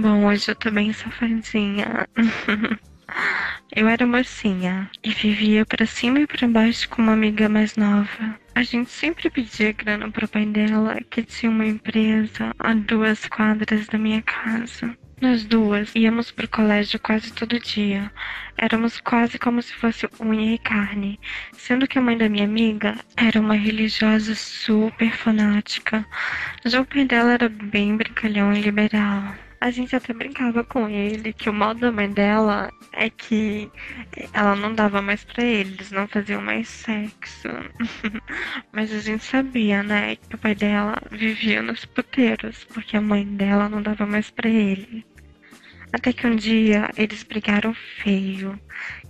Bom, hoje eu tô bem safadinha. eu era mocinha e vivia pra cima e pra baixo com uma amiga mais nova. A gente sempre pedia grana pro pai dela, que tinha uma empresa a duas quadras da minha casa. Nós duas íamos pro colégio quase todo dia. Éramos quase como se fosse unha e carne, sendo que a mãe da minha amiga era uma religiosa super fanática. Já o pai dela era bem brincalhão e liberal. A gente até brincava com ele que o mal da mãe dela é que ela não dava mais para eles, não faziam mais sexo. Mas a gente sabia, né, que o pai dela vivia nos puteiros, porque a mãe dela não dava mais para ele. Até que um dia eles brigaram feio,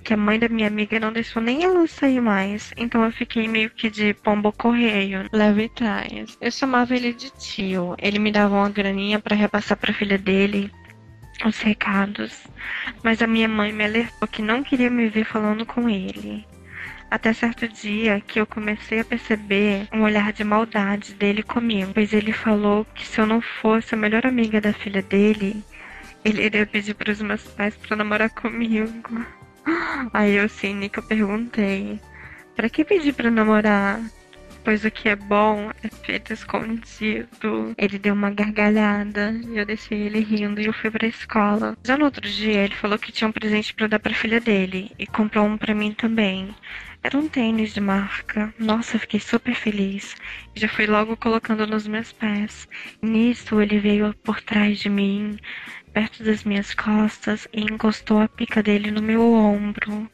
que a mãe da minha amiga não deixou nem ela sair mais, então eu fiquei meio que de pombo correio, leve e trás. Eu chamava ele de tio, ele me dava uma graninha para repassar para filha dele os recados, mas a minha mãe me alertou que não queria me ver falando com ele. Até certo dia que eu comecei a perceber um olhar de maldade dele comigo, pois ele falou que se eu não fosse a melhor amiga da filha dele, ele iria pedir para os meus pais para namorar comigo. Aí eu, cínica, perguntei: para que pedir para namorar? Pois o que é bom é feito escondido. Ele deu uma gargalhada e eu deixei ele rindo e eu fui pra escola. Já no outro dia, ele falou que tinha um presente para dar pra filha dele e comprou um para mim também. Era um tênis de marca. Nossa, eu fiquei super feliz. Já fui logo colocando nos meus pés. Nisso, ele veio por trás de mim, perto das minhas costas e encostou a pica dele no meu ombro.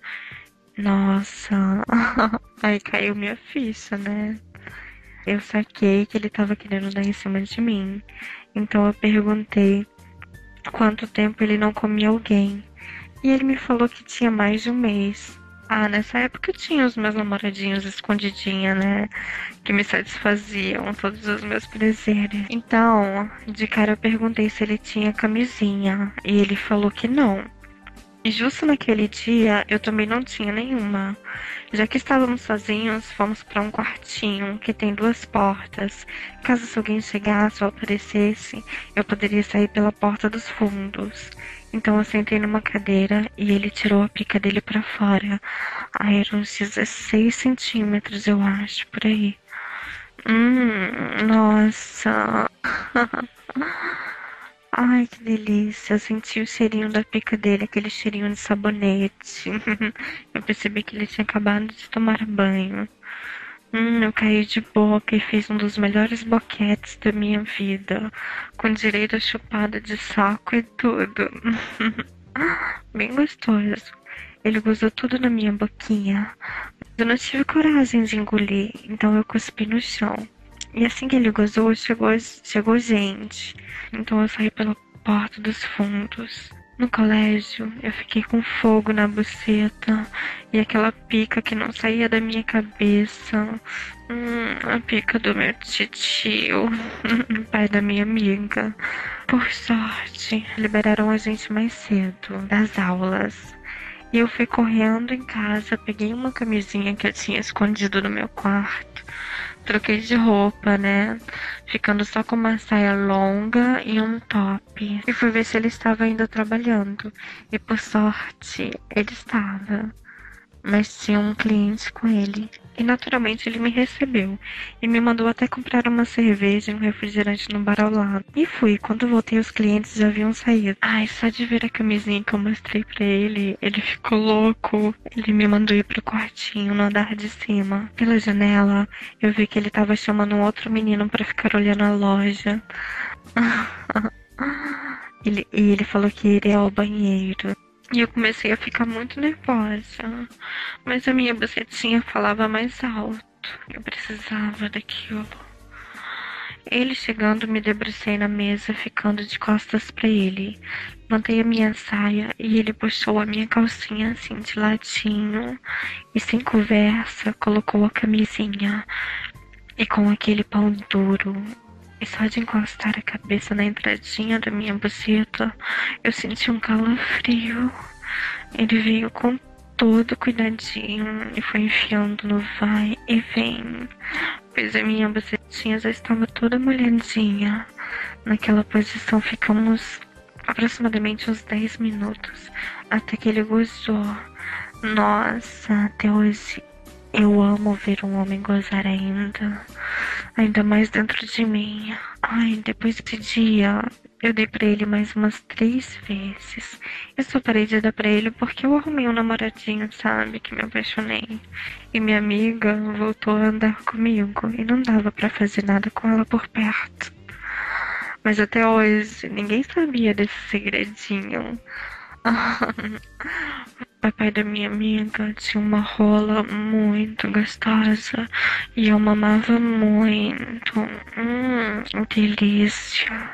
Nossa, aí caiu minha ficha, né? Eu saquei que ele tava querendo dar em cima de mim. Então eu perguntei quanto tempo ele não comia alguém. E ele me falou que tinha mais de um mês. Ah, nessa época eu tinha os meus namoradinhos escondidinha, né? Que me satisfaziam todos os meus prazeres. Então, de cara eu perguntei se ele tinha camisinha. E ele falou que não. E justo naquele dia eu também não tinha nenhuma. Já que estávamos sozinhos, fomos para um quartinho que tem duas portas. Caso alguém chegasse ou aparecesse, eu poderia sair pela porta dos fundos. Então eu sentei numa cadeira e ele tirou a pica dele para fora. Aí eram uns 16 centímetros, eu acho, por aí. Hum, nossa. Ai, que delícia. Eu senti o cheirinho da pica dele, aquele cheirinho de sabonete. eu percebi que ele tinha acabado de tomar banho. Hum, eu caí de boca e fiz um dos melhores boquetes da minha vida, com direito a chupada de saco e tudo. Bem gostoso. Ele gozou tudo na minha boquinha. Eu não tive coragem de engolir, então eu cuspi no chão. E assim que ele gozou, chegou, chegou gente. Então eu saí pela porta dos fundos. No colégio, eu fiquei com fogo na buceta e aquela pica que não saía da minha cabeça. Hum, a pica do meu tio, pai da minha amiga. Por sorte, liberaram a gente mais cedo das aulas. E eu fui correndo em casa, peguei uma camisinha que eu tinha escondido no meu quarto troquei de roupa, né? Ficando só com uma saia longa e um top. E fui ver se ele estava ainda trabalhando. E por sorte, ele estava mas tinha um cliente com ele. E naturalmente ele me recebeu e me mandou até comprar uma cerveja e um refrigerante no bar ao lado. E fui, quando voltei os clientes já haviam saído. Ai, só de ver a camisinha que eu mostrei para ele, ele ficou louco. Ele me mandou ir pro quartinho no andar de cima. Pela janela, eu vi que ele tava chamando um outro menino para ficar olhando a loja. ele, e ele falou que iria ao banheiro. E eu comecei a ficar muito nervosa. Mas a minha bucetinha falava mais alto. Eu precisava daquilo. Ele chegando, me debrucei na mesa, ficando de costas para ele. Levantei a minha saia e ele puxou a minha calcinha assim de ladinho e sem conversa colocou a camisinha. E com aquele pau duro, e só de encostar a cabeça na entradinha da minha buceta, eu senti um calafrio. Ele veio com todo cuidadinho e foi enfiando no vai e vem, pois a minha bucetinha já estava toda molhadinha. Naquela posição ficamos aproximadamente uns 10 minutos até que ele gozou. Nossa, até hoje eu amo ver um homem gozar ainda. Ainda mais dentro de mim. Ai, depois desse dia, eu dei pra ele mais umas três vezes. Eu só parei de dar pra ele porque eu arrumei um namoradinho, sabe? Que me apaixonei. E minha amiga voltou a andar comigo e não dava para fazer nada com ela por perto. Mas até hoje ninguém sabia desse segredinho. papai da minha amiga tinha uma rola muito gostosa e eu mamava muito. Hum, delícia.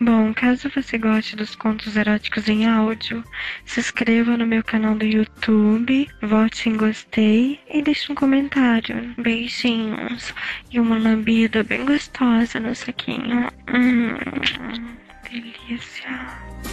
Bom, caso você goste dos contos eróticos em áudio, se inscreva no meu canal do YouTube, vote em gostei e deixe um comentário. Beijinhos e uma lambida bem gostosa no saquinho. Hum, delícia.